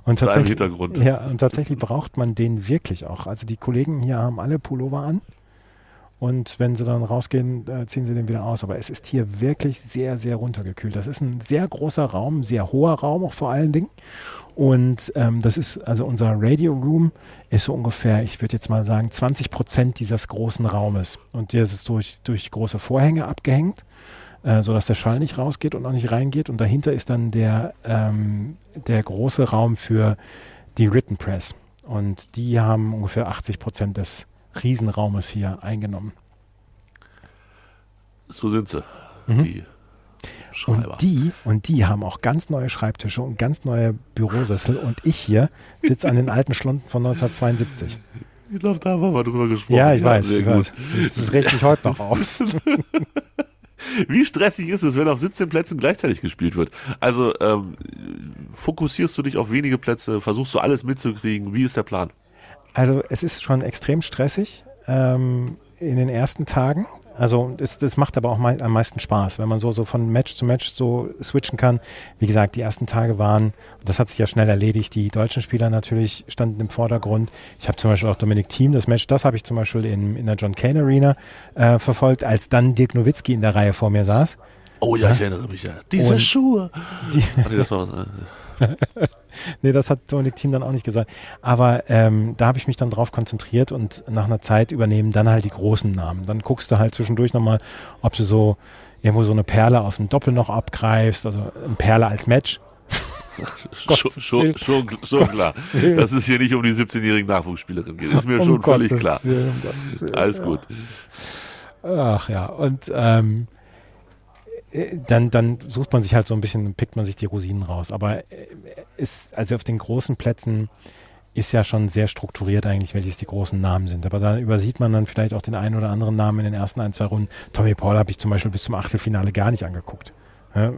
Und tatsächlich, Hintergrund. Ja, und tatsächlich braucht man den wirklich auch. Also die Kollegen hier haben alle Pullover an. Und wenn sie dann rausgehen, äh, ziehen sie den wieder aus. Aber es ist hier wirklich sehr, sehr runtergekühlt. Das ist ein sehr großer Raum, sehr hoher Raum auch vor allen Dingen. Und ähm, das ist, also unser Radio Room ist so ungefähr, ich würde jetzt mal sagen, 20 Prozent dieses großen Raumes. Und der ist durch, durch große Vorhänge abgehängt, äh, sodass der Schall nicht rausgeht und auch nicht reingeht. Und dahinter ist dann der, ähm, der große Raum für die Written Press. Und die haben ungefähr 80 Prozent des Riesenraumes hier eingenommen. So sind sie. Die Schreiber. Mhm. Und die, und die haben auch ganz neue Schreibtische und ganz neue Bürosessel. Und ich hier sitze an den alten Schlunden von 1972. ich glaube, da haben wir mal drüber gesprochen. Ja, ich weiß, sehr ich weiß. Das, das regt mich heute noch auf. Wie stressig ist es, wenn auf 17 Plätzen gleichzeitig gespielt wird? Also ähm, fokussierst du dich auf wenige Plätze, versuchst du alles mitzukriegen? Wie ist der Plan? Also es ist schon extrem stressig ähm, in den ersten Tagen. Also das, das macht aber auch mei am meisten Spaß, wenn man so, so von Match zu Match so switchen kann. Wie gesagt, die ersten Tage waren, das hat sich ja schnell erledigt, die deutschen Spieler natürlich standen im Vordergrund. Ich habe zum Beispiel auch Dominik Thiem, das Match, das habe ich zum Beispiel in, in der John Cain Arena äh, verfolgt, als dann Dirk Nowitzki in der Reihe vor mir saß. Oh ja, ich erinnere mich ja. Diese Und Schuhe. Die, Ach nee, das war was. Nee, das hat Dominik Thiem dann auch nicht gesagt. Aber ähm, da habe ich mich dann drauf konzentriert und nach einer Zeit übernehmen dann halt die großen Namen. Dann guckst du halt zwischendurch nochmal, ob du so irgendwo so eine Perle aus dem Doppel noch abgreifst, also eine Perle als Match. schon, schon, schon, schon klar, dass es hier nicht um die 17-jährigen Nachwuchsspielerinnen geht. Ist mir um schon völlig Gottes klar. Willen, um Alles gut. Ach ja, und ähm, äh, dann, dann sucht man sich halt so ein bisschen, pickt man sich die Rosinen raus. Aber äh, ist, also auf den großen Plätzen ist ja schon sehr strukturiert eigentlich, welches die großen Namen sind. Aber da übersieht man dann vielleicht auch den einen oder anderen Namen in den ersten ein, zwei Runden. Tommy Paul habe ich zum Beispiel bis zum Achtelfinale gar nicht angeguckt. Ja,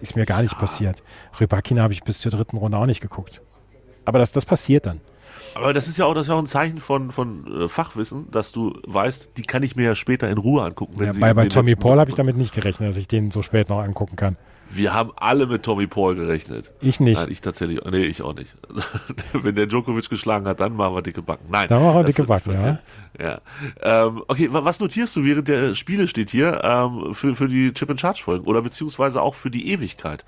ist mir gar nicht passiert. Rybakina habe ich bis zur dritten Runde auch nicht geguckt. Aber das, das passiert dann. Aber das ist ja auch, das ist auch ein Zeichen von, von äh, Fachwissen, dass du weißt, die kann ich mir ja später in Ruhe angucken. Wenn ja, bei bei Tommy Paul habe ich damit nicht gerechnet, dass ich den so spät noch angucken kann. Wir haben alle mit Tommy Paul gerechnet. Ich nicht. Nein, ich tatsächlich. Nee, ich auch nicht. Wenn der Djokovic geschlagen hat, dann machen wir dicke Backen. Nein. Dann machen wir dicke Backen, ja. ja. Ähm, okay, was notierst du während der Spiele steht hier ähm, für, für die Chip and Charge Folgen oder beziehungsweise auch für die Ewigkeit?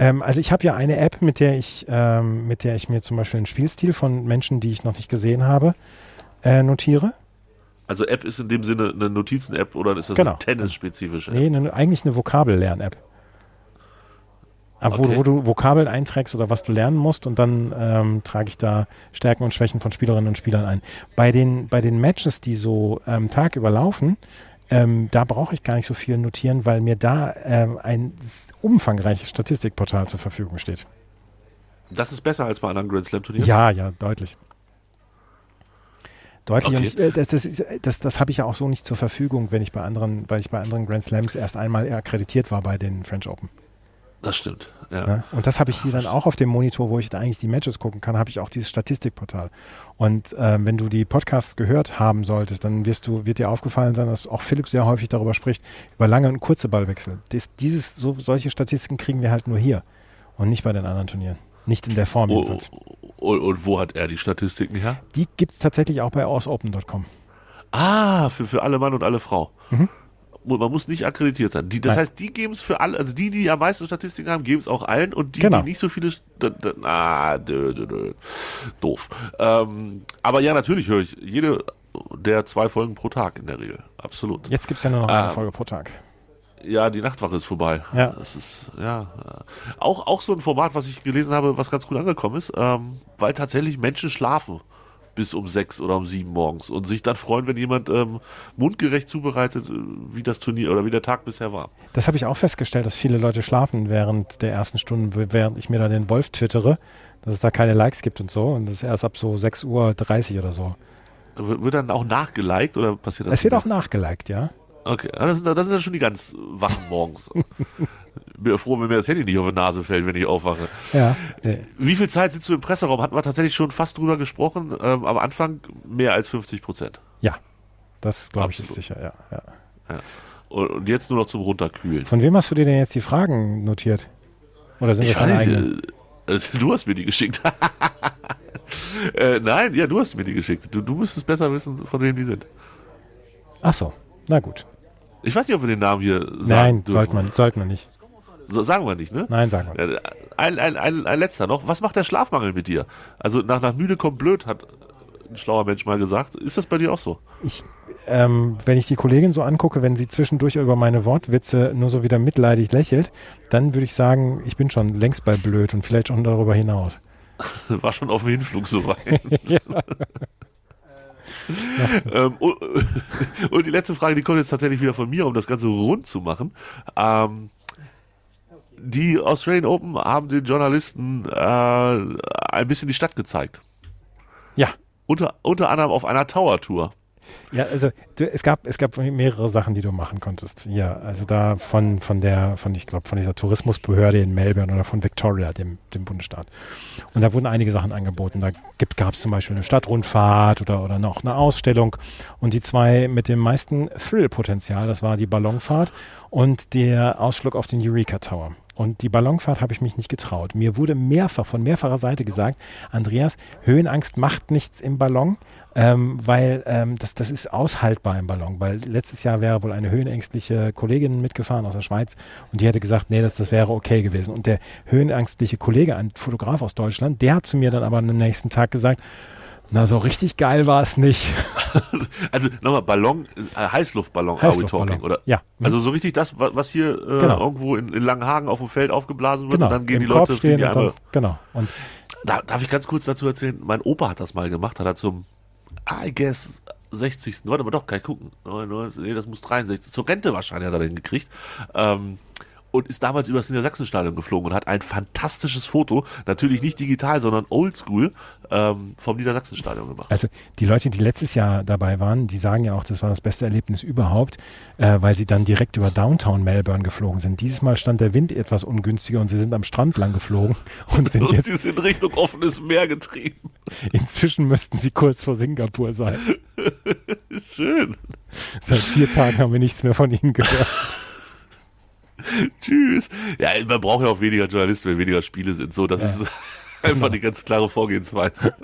Ähm, also ich habe ja eine App, mit der ich, ähm, mit der ich mir zum Beispiel einen Spielstil von Menschen, die ich noch nicht gesehen habe, äh, notiere. Also App ist in dem Sinne eine Notizen-App oder ist das genau. eine tennisspezifische App? Nee, eine, eigentlich eine Vokabellern-App. Okay. Wo, wo, du Vokabeln einträgst oder was du lernen musst und dann ähm, trage ich da Stärken und Schwächen von Spielerinnen und Spielern ein. Bei den, bei den Matches, die so ähm, tagüber laufen, ähm, da brauche ich gar nicht so viel notieren, weil mir da ähm, ein umfangreiches Statistikportal zur Verfügung steht. Das ist besser als bei anderen Grand Slam Turnieren? Ja, ja, deutlich. Deutlich. Okay. Ich, äh, das, das, das, das habe ich ja auch so nicht zur Verfügung, wenn ich bei anderen, weil ich bei anderen Grand Slams erst einmal akkreditiert war bei den French Open. Das stimmt. Ja. Ne? Und das habe ich hier dann auch auf dem Monitor, wo ich da eigentlich die Matches gucken kann, habe ich auch dieses Statistikportal. Und äh, wenn du die Podcasts gehört haben solltest, dann wirst du, wird dir aufgefallen sein, dass auch Philipp sehr häufig darüber spricht, über lange und kurze Ballwechsel. Dies, dieses, so, solche Statistiken kriegen wir halt nur hier und nicht bei den anderen Turnieren. Nicht in der Form oh, jedenfalls. Und, und, wo hat er die Statistiken her? Die gibt es tatsächlich auch bei ausopen.com. Ah, für, für alle Mann und alle Frau. Mhm man muss nicht akkreditiert sein. Die, das Nein. heißt, die geben es für alle, also die, die am meisten Statistiken haben, geben es auch allen und die, genau. die nicht so viele, ah, dö, dö, dö, doof. Ähm, aber ja, natürlich höre ich jede der zwei Folgen pro Tag in der Regel. Absolut. Jetzt gibt es ja nur noch eine ähm, Folge pro Tag. Ja, die Nachtwache ist vorbei. Ja. Das ist, ja. Auch, auch so ein Format, was ich gelesen habe, was ganz gut angekommen ist, ähm, weil tatsächlich Menschen schlafen bis um sechs oder um sieben morgens und sich dann freuen, wenn jemand ähm, mundgerecht zubereitet, äh, wie das Turnier oder wie der Tag bisher war. Das habe ich auch festgestellt, dass viele Leute schlafen während der ersten Stunden, während ich mir da den Wolf twittere, dass es da keine Likes gibt und so und das ist erst ab so 6.30 Uhr oder so. Wird dann auch nachgeliked oder passiert das? Es wird auch nachgeliked, ja. Okay, das sind, das sind dann schon die ganz wachen morgens. bin froh, wenn mir das Handy nicht auf die Nase fällt, wenn ich aufwache. Ja. Wie viel Zeit sitzt du im Presseraum? Hatten wir tatsächlich schon fast drüber gesprochen. Ähm, am Anfang mehr als 50 Prozent. Ja, das glaube ich ist sicher, ja. ja. ja. Und, jetzt nur noch zum Runterkühlen. Von wem hast du dir denn jetzt die Fragen notiert? Oder sind das deine eigenen? Äh, du hast mir die geschickt. äh, nein, ja, du hast mir die geschickt. Du, du müsstest besser wissen, von wem die sind. Ach so, na gut. Ich weiß nicht, ob wir den Namen hier sagen Nein, sollte man, sollte man nicht. So, sagen wir nicht, ne? Nein, sagen wir nicht. Ein, ein, ein, ein letzter noch. Was macht der Schlafmangel mit dir? Also nach, nach müde kommt blöd, hat ein schlauer Mensch mal gesagt. Ist das bei dir auch so? Ich, ähm, wenn ich die Kollegin so angucke, wenn sie zwischendurch über meine Wortwitze nur so wieder mitleidig lächelt, dann würde ich sagen, ich bin schon längst bei blöd und vielleicht schon darüber hinaus. War schon auf dem Hinflug so weit. ja. ähm, und, und, die letzte Frage, die kommt jetzt tatsächlich wieder von mir, um das Ganze rund zu machen. Ähm, die Australian Open haben den Journalisten äh, ein bisschen die Stadt gezeigt. Ja. Unter, unter anderem auf einer Tower-Tour. Ja, also du, es gab es gab mehrere Sachen, die du machen konntest. Ja, also da von von der von ich glaube von dieser Tourismusbehörde in Melbourne oder von Victoria, dem dem Bundesstaat. Und da wurden einige Sachen angeboten. Da gab es zum Beispiel eine Stadtrundfahrt oder oder noch eine Ausstellung. Und die zwei mit dem meisten Thrill-Potenzial, das war die Ballonfahrt und der Ausflug auf den Eureka Tower. Und die Ballonfahrt habe ich mich nicht getraut. Mir wurde mehrfach von mehrfacher Seite gesagt, Andreas, Höhenangst macht nichts im Ballon, ähm, weil ähm, das, das ist aushaltbar im Ballon. Weil letztes Jahr wäre wohl eine höhenängstliche Kollegin mitgefahren aus der Schweiz und die hätte gesagt, nee, das, das wäre okay gewesen. Und der höhenängstliche Kollege, ein Fotograf aus Deutschland, der hat zu mir dann aber am nächsten Tag gesagt, na, so richtig geil war es nicht. also nochmal, Ballon, äh, Heißluftballon, are we Heißluftballon, talking, oder? ja. Also so richtig das, wa- was hier äh, Genau. irgendwo in, in Langenhagen auf dem Feld aufgeblasen wird Genau. und dann gehen Im die Korb Leute, stehen die und dann, genau. Und Da, darf ich ganz kurz dazu erzählen? Mein Opa hat das mal gemacht, hat er zum, I guess, 60. Warte mal, doch, kann ich gucken. Nee, das muss 63. Zur Rente wahrscheinlich hat er den gekriegt. Ähm, und ist damals übers Niedersachsenstadion geflogen und hat ein fantastisches Foto, natürlich nicht digital, sondern oldschool, ähm, vom Niedersachsenstadion gemacht. Also die Leute, die letztes Jahr dabei waren, die sagen ja auch, das war das beste Erlebnis überhaupt, äh, weil sie dann direkt über Downtown Melbourne geflogen sind. Dieses Mal stand der Wind etwas ungünstiger und sie sind am Strand lang geflogen und sind Und jetzt, sie sind Richtung offenes Meer getrieben. inzwischen müssten sie kurz vor Singapur sein. Schön. Seit vier Tagen haben wir nichts mehr von ihnen gehört. Tschüss. Ja, man braucht ja auch weniger Journalisten, wenn weniger Spiele sind. So, das ist einfach die ganz klare Vorgehensweise.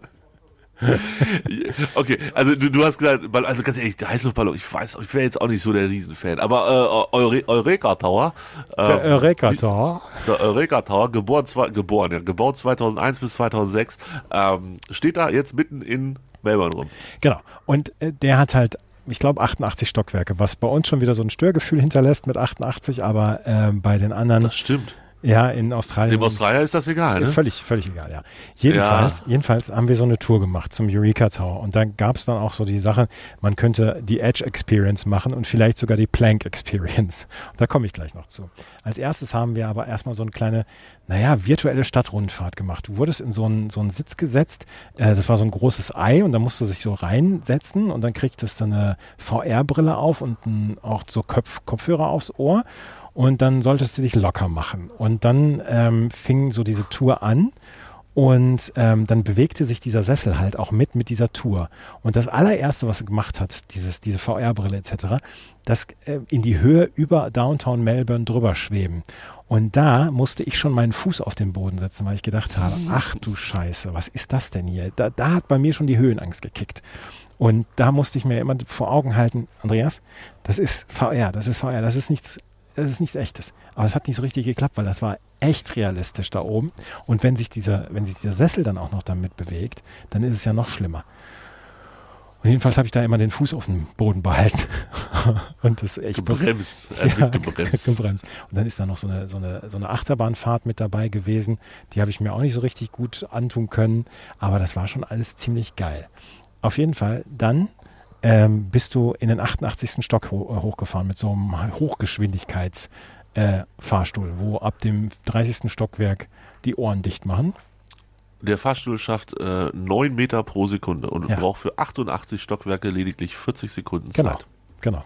okay, also du, du hast gesagt, also ganz ehrlich, der Heißluftballon, ich weiß, ich wäre jetzt auch nicht so der Riesenfan, aber äh, Eure, Eureka Tower, äh, Der Eureka Tor. der Eureka Tower, geboren, geboren, ja, gebaut 2001 bis 2006, ähm, steht da jetzt mitten in Melbourne rum. Genau. Und äh, der hat halt, ich glaube, 88 Stockwerke, was bei uns schon wieder so ein Störgefühl hinterlässt mit 88, aber ähm, bei den anderen, Das stimmt. Ja, in Australien. Dem Australier ist das egal, ne? Völlig, völlig egal, ja. Jedenfalls, jedenfalls haben wir so eine Tour gemacht zum Eureka Tower und dann gab es dann auch so die Sache, man könnte die Edge Experience machen und vielleicht sogar die Plank Experience. Da komme ich gleich noch zu. Als erstes haben wir aber erstmal so eine kleine, naja, virtuelle Stadtrundfahrt gemacht. Du wurdest in so einen, so einen Sitz gesetzt, äh, das war so ein großes Ei und da musst du sich so reinsetzen und dann kriegtest du eine VR-Brille auf und ein, auch so Köpf, Kopfhörer aufs Ohr und dann solltest du dich locker machen. Und dann ähm, fing so diese Tour an und ähm, dann bewegte sich dieser Sessel halt auch mit mit dieser Tour. Und das allererste, was er gemacht hat, dieses, diese VR-Brille etc., das äh, in die Höhe über Downtown Melbourne drüber schweben. Und da musste ich schon meinen Fuß auf den Boden setzen, weil ich gedacht habe, ach du Scheiße, was ist das denn hier? Da, da hat bei mir schon die Höhenangst gekickt. Und da musste ich mir immer vor Augen halten, Andreas, das ist VR, das ist VR, das ist nichts, das ist nichts echtes. Aber es hat nicht so richtig geklappt, weil das war echt realistisch da oben. Und wenn sich dieser, wenn sich dieser Sessel dann auch noch damit bewegt, dann ist es ja noch schlimmer. Und jedenfalls habe ich da immer den Fuß auf dem Boden behalten. Und das muss- Gebremst, ja, gebremst. Und dann ist da noch so eine, so, eine, so eine Achterbahnfahrt mit dabei gewesen. Die habe ich mir auch nicht so richtig gut antun können. Aber das war schon alles ziemlich geil. Auf jeden Fall, dann ähm, bist du in den 88. Stock ho äh, hochgefahren mit so einem Hochgeschwindigkeits äh, wo ab dem 30. Stockwerk die Ohren dicht machen. Der Fahrstuhl schafft äh, 9 Meter pro Sekunde und Ja. braucht für 88 Stockwerke lediglich 40 Sekunden Genau, Zeit. genau.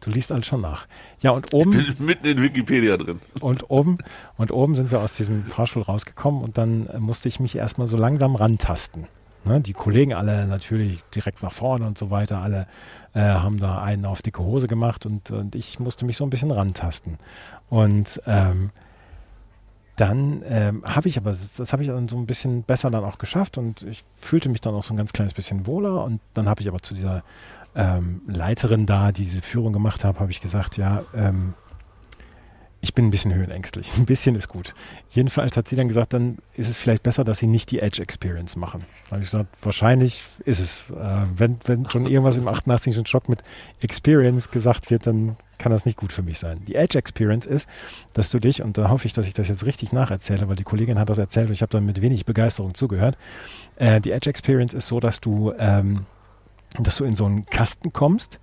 Du liest alles schon nach. Ja, und oben. Bin mitten in Wikipedia drin. Und oben, und oben sind wir aus diesem Fahrstuhl rausgekommen und dann musste ich mich erstmal so langsam rantasten. Ne, die Kollegen alle natürlich direkt nach vorne und so weiter, alle äh, haben da einen auf dicke Hose gemacht und, und ich musste mich so ein bisschen rantasten. Und ähm, dann ähm, habe ich aber, das, das habe ich dann so ein bisschen besser dann auch geschafft und ich fühlte mich dann auch so ein ganz kleines bisschen wohler. Und dann habe ich aber zu dieser ähm, Leiterin da, die diese Führung gemacht habe, habe ich gesagt, ja, ähm, ich bin ein bisschen höhenängstlich. Ein bisschen ist gut. Jedenfalls hat sie dann gesagt, dann ist es vielleicht besser, dass sie nicht die Edge Experience machen. Da habe ich gesagt, wahrscheinlich ist es. Äh, wenn, wenn schon irgendwas im 88. Stock mit Experience gesagt wird, dann kann das nicht gut für mich sein. Die Edge Experience ist, dass du dich, und da hoffe ich, dass ich das jetzt richtig nacherzähle, weil die Kollegin hat das erzählt und ich habe dann mit wenig Begeisterung zugehört. Äh, die Edge Experience ist so, dass du, ähm, dass du in so einen Kasten kommst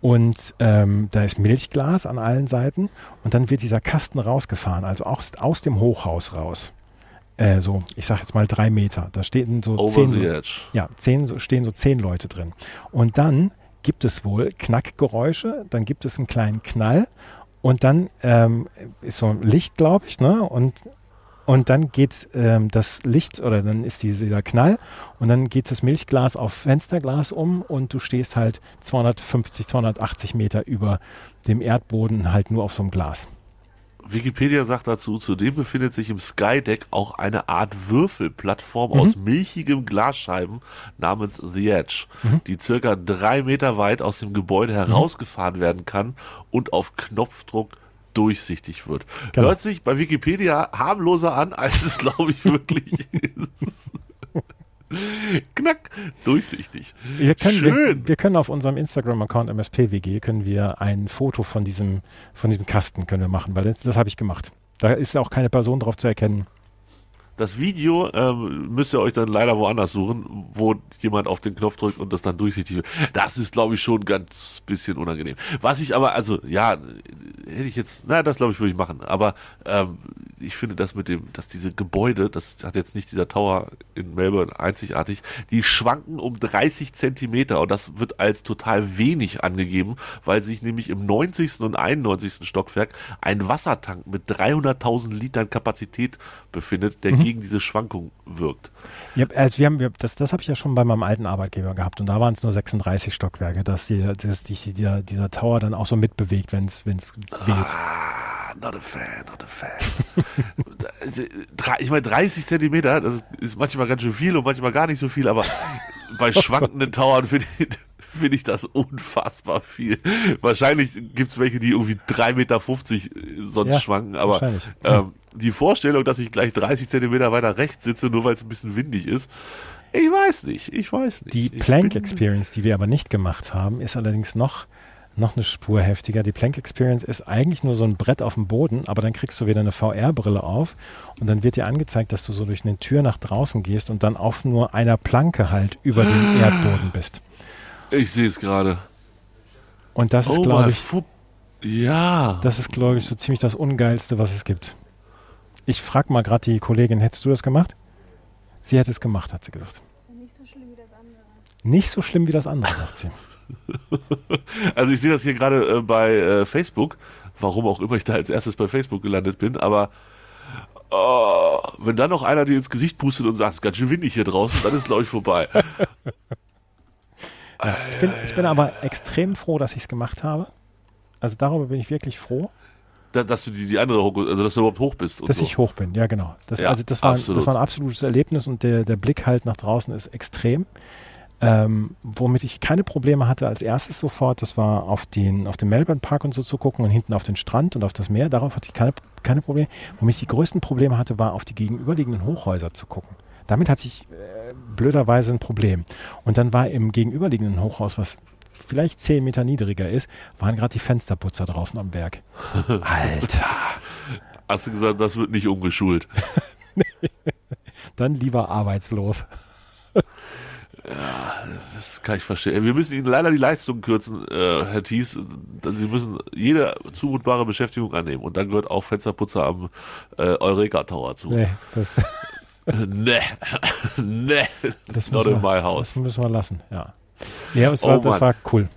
und ähm, da ist Milchglas an allen Seiten und dann wird dieser Kasten rausgefahren, also aus, aus dem Hochhaus raus. Äh, so, ich sag jetzt mal drei Meter. Da stehen so Over zehn, ja, zehn, so- stehen so zehn Leute drin. Und dann gibt es wohl Knackgeräusche, dann gibt es einen kleinen Knall und dann ähm, ist so ein Licht, glaube ich, ne? Und, und dann geht ähm, das Licht oder dann ist diese- dieser Knall und dann geht das Milchglas auf Fensterglas um und du stehst halt 250, 280 Meter über dem Erdboden halt nur auf so einem Glas. Wikipedia sagt dazu, zudem befindet sich im Skydeck auch eine Art Würfelplattform Mhm. aus milchigem Glasscheiben namens The Edge, Mhm. die circa drei Meter weit aus dem Gebäude herausgefahren werden kann und auf Knopfdruck durchsichtig wird. Genau. Hört sich bei Wikipedia harmloser an, als es glaube ich wirklich ist. Knack, durchsichtig. Wir können, wir, Schön. wir können auf unserem Instagram-Account MSPWG können wir ein Foto von diesem, von diesem Kasten können wir machen, weil das, das habe ich gemacht. Da ist auch keine Person drauf zu erkennen. Das Video ähm, müsst ihr euch dann leider woanders suchen, wo jemand auf den Knopf drückt und das dann durchsichtig wird. Das ist, glaube ich, schon ganz bisschen unangenehm. Was ich aber, also ja, hätte ich jetzt, na, das glaube ich würde ich machen. Aber ähm, ich finde das mit dem, dass diese Gebäude, das hat jetzt nicht dieser Tower in Melbourne einzigartig, die schwanken um 30 Zentimeter und das wird als total wenig angegeben, weil sich nämlich im 90. und 91. Stockwerk ein Wassertank mit 300.000 Litern Kapazität befindet, der gegen diese Schwankung wirkt. Ja, also wir haben, wir, das, das habe ich ja schon bei meinem alten Arbeitgeber gehabt und da waren es nur 36 Stockwerke, dass, die, dass die, dieser, dieser Tower dann auch so mitbewegt, wenn es weht. Ah, not a fan, not a fan. Drei- ich meine, 30 Zentimeter, das ist manchmal ganz schön viel und manchmal gar nicht so viel, aber bei schwankenden Towern finde ich, finde ich das unfassbar viel. Wahrscheinlich gibt es welche, die irgendwie 3,50 Meter sonst Ja, schwanken, aber ähm, die Vorstellung, dass ich gleich 30 Zentimeter weiter rechts sitze, nur weil es ein bisschen windig ist, ich weiß nicht, ich weiß nicht. Die Plank Experience, die wir aber nicht gemacht haben, ist allerdings noch, noch eine Spur heftiger. Die Plank Experience ist eigentlich nur so ein Brett auf dem Boden, aber dann kriegst du wieder eine VR-Brille auf und dann wird dir angezeigt, dass du so durch eine Tür nach draußen gehst und dann auf nur einer Planke halt über dem Erdboden bist. Ich sehe es gerade. Und das ist, Oh, glaube ich, ja. das ist, glaube ich, so ziemlich das Ungeilste, was es gibt. Ich frage mal gerade die Kollegin, hättest du das gemacht? Sie hätte es gemacht, hat sie gesagt. Nicht so schlimm wie das andere. Nicht so schlimm wie das andere, sagt sie. Also ich sehe das hier gerade äh, bei äh, Facebook, warum auch immer ich da als erstes bei Facebook gelandet bin, aber oh, wenn dann noch einer dir ins Gesicht pustet und sagt, es ist ganz schön windig hier draußen, dann ist glaube ich vorbei. Ich bin, ich bin aber extrem froh, dass ich es gemacht habe. Also darüber bin ich wirklich froh, Da, dass du die, die andere, also dass du überhaupt hoch bist. Und dass so. ich hoch bin. Ja, genau. Das, Ja, also das war, absolut. das war ein absolutes Erlebnis und der, der Blick halt nach draußen ist extrem. Ähm, womit ich keine Probleme hatte als erstes sofort, das war auf den, auf den Melbourne Park und so zu gucken und hinten auf den Strand und auf das Meer. Darauf hatte ich keine, keine Probleme. Womit ich die größten Probleme hatte, war auf die gegenüberliegenden Hochhäuser zu gucken. Damit hatte ich äh, blöderweise ein Problem. Und dann war im gegenüberliegenden Hochhaus, was vielleicht zehn Meter niedriger ist, waren gerade die Fensterputzer draußen am Werk. Alter. Hast du gesagt, das wird nicht umgeschult. Dann lieber arbeitslos. Das kann ich verstehen. Wir müssen Ihnen leider die Leistung kürzen, äh, Herr Thies. Sie müssen jede zumutbare Beschäftigung annehmen. Und dann gehört auch Fensterputzer am äh, Eureka Tower zu. Nee, das, nee. nee. das, Not in wir, my das house. müssen wir lassen, ja. Ja, es Oh war, das Mann. war cool.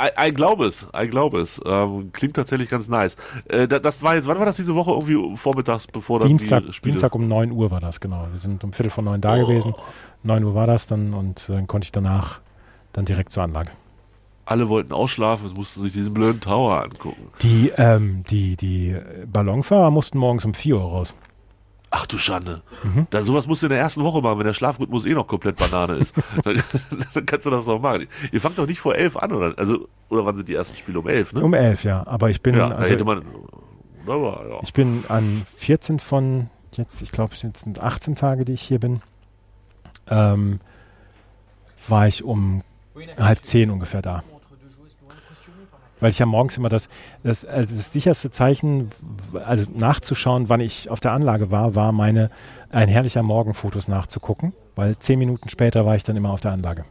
I, I glaube es, I glaube es. Ähm, klingt tatsächlich ganz nice. Äh, da, das war jetzt, wann war das diese Woche? Irgendwie vormittags, bevor dann Dienstag, die Spiele... Dienstag um 9 Uhr war das, genau. Wir sind um Viertel vor neun da gewesen. 9 Uhr war das dann und dann konnte ich danach dann direkt zur Anlage. Alle wollten ausschlafen, es mussten sich diesen blöden Tower angucken. Die, ähm, die, die Ballonfahrer mussten morgens um 4 Uhr raus. Ach du Schande. Mhm. Da, sowas musst du in der ersten Woche machen, wenn der Schlafrhythmus eh noch komplett Banane ist. dann, dann kannst du das doch machen. Ihr fangt doch nicht vor elf an, oder? Also, oder wann sind die ersten Spiele? Um elf, ne? Um 11, ja. Aber ich bin, ja, da hätte also, man. Wunderbar, ja. ich bin an 14 von jetzt, ich glaube, es sind 18 Tage, die ich hier bin, ähm, war ich um halb zehn ungefähr da. Weil ich ja morgens immer das, das, also das sicherste Zeichen, also nachzuschauen, wann ich auf der Anlage war, war meine, ein herrlicher Morgen Fotos nachzugucken, weil zehn Minuten später war ich dann immer auf der Anlage.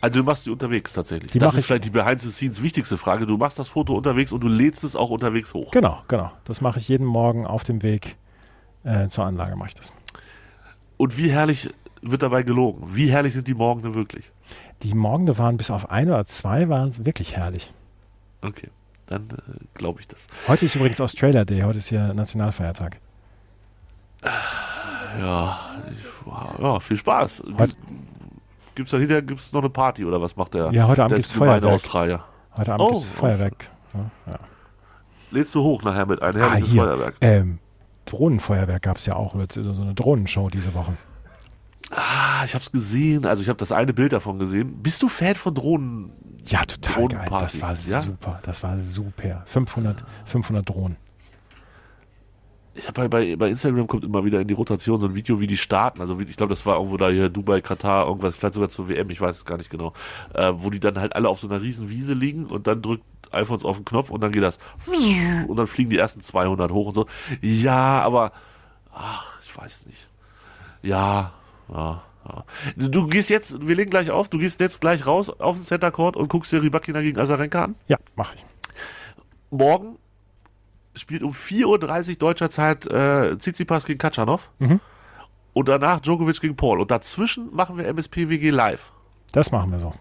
Also du machst die unterwegs tatsächlich. Die das ist ich- vielleicht die Behind the Scenes wichtigste Frage. Du machst das Foto unterwegs und du lädst es auch unterwegs hoch. Genau, genau. Das mache ich jeden Morgen auf dem Weg äh, zur Anlage, mache ich das. Und wie herrlich wird dabei gelogen? Wie herrlich sind die Morgen denn wirklich? Die Morgende waren bis auf ein oder zwei, waren wirklich herrlich. Okay, dann äh, glaube ich das. Heute ist übrigens Australia Day, heute ist hier Nationalfeiertag. Ja, ich, ja viel Spaß. Heute- Gibt's da hinterher gibt's noch eine Party oder was macht der? Ja, heute Abend gibt's Feuerwerk. Australier. Heute Abend Oh, gibt es Feuerwerk. Ja, ja. Lädst du hoch nachher mit einem Ah, herrlichen hier. Feuerwerk. Ähm, Drohnenfeuerwerk gab es ja auch, so so eine Drohnenshow diese Woche. Ah, ich hab's gesehen. Also ich habe das eine Bild davon gesehen. Bist du Fan von Drohnen? Ja, total geil. Das war ja? super. Das war super. 500, 500 Drohnen. ich habe bei, bei Instagram kommt immer wieder in die Rotation so ein Video, wie die starten. Also wie, ich glaube, das war irgendwo da hier Dubai, Katar, irgendwas, vielleicht sogar zur WM, ich weiß es gar nicht genau. Äh, wo die dann halt alle auf so einer riesen Wiese liegen und dann drückt iPhones auf den Knopf und dann geht das und dann fliegen die ersten 200 hoch und so. Ja, aber ach, ich weiß nicht. Ja, ja. Ja. Du gehst jetzt, wir legen gleich auf, du gehst jetzt gleich raus auf den Center Court und guckst dir Rybakina gegen Azarenka an. Ja, mache ich. Morgen spielt um 4.30 Uhr deutscher Zeit äh, Tsitsipas gegen Katschanov. Mhm. Und danach Djokovic gegen Paul. Und dazwischen machen wir MSPWG live. Das machen wir so.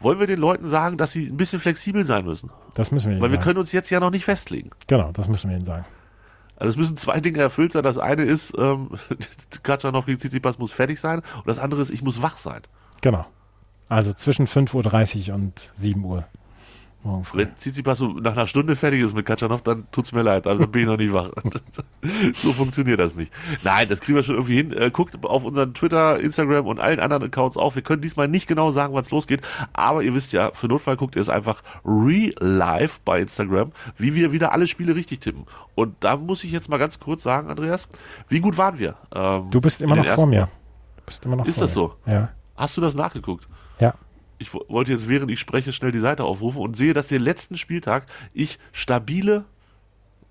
Wollen wir den Leuten sagen, dass sie ein bisschen flexibel sein müssen? Das müssen wir ihnen Weil wir sagen. können uns jetzt ja noch nicht festlegen. genau, das müssen wir ihnen sagen. Also es müssen zwei Dinge erfüllt sein. Das eine ist, ähm, Katschanov gegen Tsitsipas muss fertig sein. Und das andere ist, ich muss wach sein. Genau. Also zwischen 5.30 Uhr und 7 Uhr. Morgen früh. Wenn Tsitsipas so nach einer Stunde fertig ist mit Katschanov, dann tut's mir leid, also dann bin ich noch nicht wach. so funktioniert das nicht. Nein, das kriegen wir schon irgendwie hin. Äh, guckt auf unseren Twitter, Instagram und allen anderen Accounts auf. Wir können diesmal nicht genau sagen, wann es losgeht, aber ihr wisst ja, für Notfall guckt ihr es einfach re-live bei Instagram, wie wir wieder alle Spiele richtig tippen. Und da muss ich jetzt mal ganz kurz sagen, Andreas, wie gut waren wir? Ähm, Du bist immer noch vor mir. Du bist immer noch Ist vor das mir. so? Ja. Hast du das nachgeguckt? Ich wo- wollte jetzt, während ich spreche, schnell die Seite aufrufen und sehe, dass den letzten Spieltag ich stabile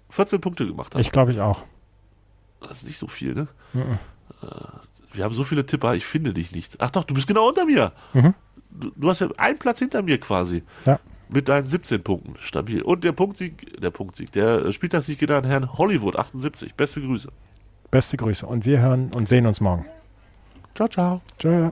14 Punkte gemacht habe. Ich glaube ich auch. Das ist nicht so viel, ne? Äh, Wir haben so viele Tipper, ich finde dich nicht. Ach doch, du bist genau unter mir. Mhm. Du, du hast ja einen Platz hinter mir quasi. Ja. Mit deinen 17 Punkten. Stabil. Und der Punktsieg, der Punktsieg, der Spieltagssieg geht an Herrn Hollywood, 78. Beste Grüße. Beste Grüße. Und wir hören und sehen uns morgen. Ciao, ciao. Tschö.